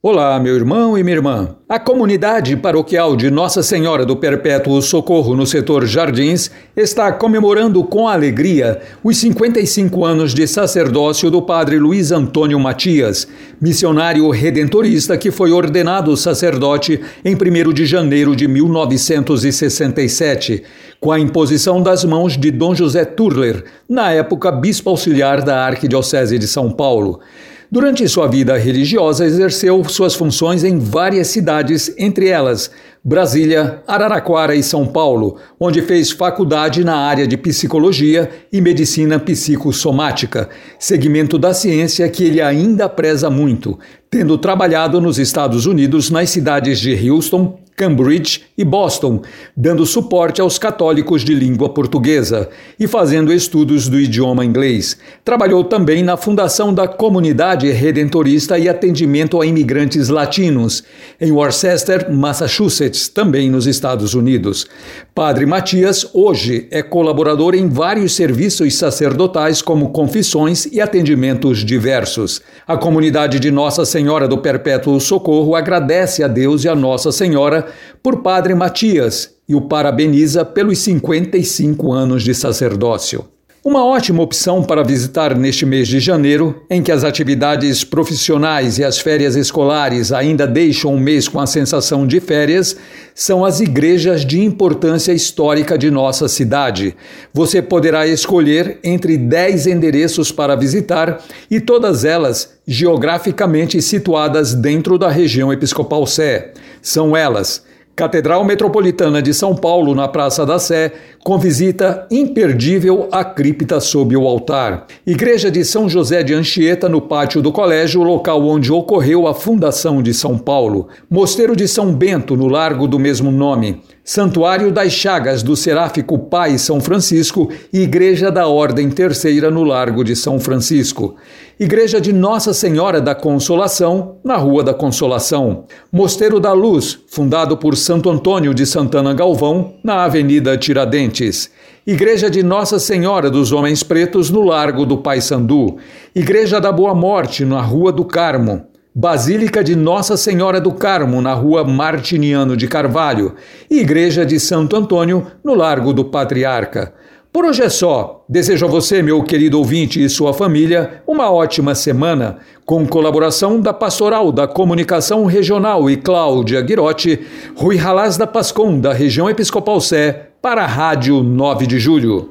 Olá, meu irmão e minha irmã. A comunidade paroquial de Nossa Senhora do Perpétuo Socorro no setor Jardins está comemorando com alegria os 55 anos de sacerdócio do padre Luiz Antônio Matias, missionário redentorista que foi ordenado sacerdote em 1 de janeiro de 1967, com a imposição das mãos de Dom José Turler, na época bispo auxiliar da Arquidiocese de São Paulo. Durante sua vida religiosa, exerceu suas funções em várias cidades, entre elas Brasília, Araraquara e São Paulo, onde fez faculdade na área de psicologia e medicina psicossomática, segmento da ciência que ele ainda preza muito, tendo trabalhado nos Estados Unidos nas cidades de Houston, Cambridge e Boston, dando suporte aos católicos de língua portuguesa e fazendo estudos do idioma inglês. Trabalhou também na fundação da Comunidade Redentorista e atendimento a imigrantes latinos, em Worcester, Massachusetts, também nos Estados Unidos. Padre Matias, hoje, é colaborador em vários serviços sacerdotais, como confissões e atendimentos diversos. A comunidade de Nossa Senhora do Perpétuo Socorro agradece a Deus e a Nossa Senhora por Padre Matias e o parabeniza pelos 55 anos de sacerdócio. Uma ótima opção para visitar neste mês de janeiro, em que as atividades profissionais e as férias escolares ainda deixam o mês com a sensação de férias, são as igrejas de importância histórica de nossa cidade. Você poderá escolher entre 10 endereços para visitar e todas elas geograficamente situadas dentro da região episcopal Sé. São elas: Catedral Metropolitana de São Paulo, na Praça da Sé, com visita imperdível à cripta sob o altar. Igreja de São José de Anchieta, no pátio do colégio, local onde ocorreu a fundação de São Paulo. Mosteiro de São Bento, no largo do mesmo nome. Santuário das Chagas do Seráfico Pai São Francisco e Igreja da Ordem Terceira no Largo de São Francisco. Igreja de Nossa Senhora da Consolação, na Rua da Consolação. Mosteiro da Luz, fundado por Santo Antônio de Santana Galvão, na Avenida Tiradentes. Igreja de Nossa Senhora dos Homens Pretos, no Largo do Pai Sandu. Igreja da Boa Morte, na Rua do Carmo. Basílica de Nossa Senhora do Carmo, na rua Martiniano de Carvalho, e Igreja de Santo Antônio, no Largo do Patriarca. Por hoje é só. Desejo a você, meu querido ouvinte e sua família, uma ótima semana, com colaboração da Pastoral da Comunicação Regional e Cláudia Guirotti, Rui Halaz da Pascom, da região Episcopal Sé, para a Rádio 9 de Julho.